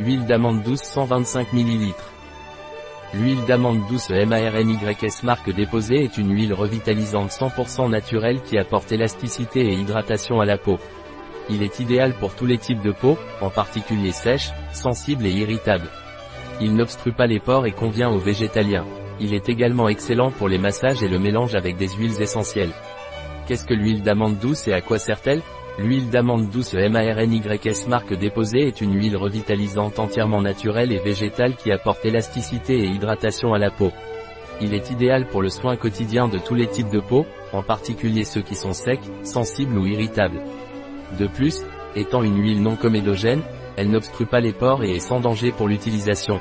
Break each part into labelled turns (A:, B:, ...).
A: Huile d'amande douce 125 ml. L'huile d'amande douce MARNYS marque déposée est une huile revitalisante 100% naturelle qui apporte élasticité et hydratation à la peau. Il est idéal pour tous les types de peau, en particulier sèche, sensible et irritable. Il n'obstrue pas les pores et convient aux végétaliens. Il est également excellent pour les massages et le mélange avec des huiles essentielles. Qu'est-ce que l'huile d'amande douce et à quoi sert-elle? L'huile d'amande douce MARNYS marque déposée est une huile revitalisante entièrement naturelle et végétale qui apporte élasticité et hydratation à la peau. Il est idéal pour le soin quotidien de tous les types de peau, en particulier ceux qui sont secs, sensibles ou irritables. De plus, étant une huile non comédogène, elle n'obstrue pas les pores et est sans danger pour l'utilisation.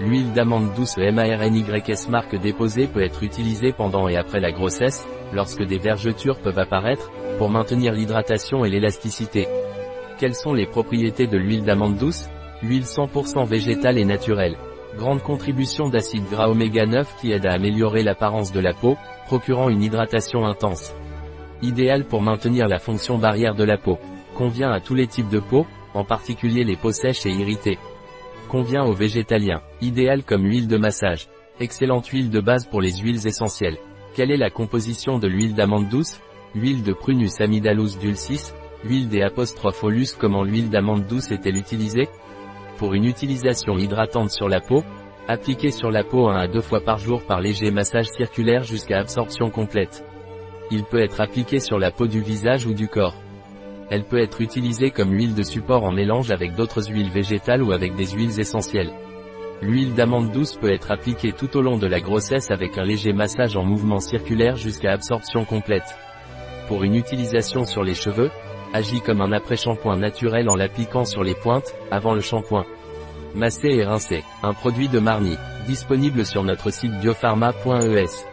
A: L'huile d'amande douce MARNYS marque déposée peut être utilisée pendant et après la grossesse, lorsque des vergetures peuvent apparaître, pour maintenir l'hydratation et l'élasticité. Quelles sont les propriétés de l'huile d'amande douce? Huile 100% végétale et naturelle. Grande contribution d'acide gras oméga 9 qui aide à améliorer l'apparence de la peau, procurant une hydratation intense. Idéal pour maintenir la fonction barrière de la peau. Convient à tous les types de peau, en particulier les peaux sèches et irritées. Convient aux végétaliens. Idéal comme huile de massage. Excellente huile de base pour les huiles essentielles. Quelle est la composition de l'huile d'amande douce? Huile de Prunus amidalus dulcis, huile des apostrophes olus Comment l'huile d'amande douce est-elle utilisée? Pour une utilisation hydratante sur la peau, appliquez sur la peau un à deux fois par jour par léger massage circulaire jusqu'à absorption complète. Il peut être appliqué sur la peau du visage ou du corps. Elle peut être utilisée comme huile de support en mélange avec d'autres huiles végétales ou avec des huiles essentielles. L'huile d'amande douce peut être appliquée tout au long de la grossesse avec un léger massage en mouvement circulaire jusqu'à absorption complète. Pour une utilisation sur les cheveux, agit comme un après-shampoing naturel en l'appliquant sur les pointes, avant le shampoing. Masser et rincer, un produit de Marni, disponible sur notre site biopharma.es.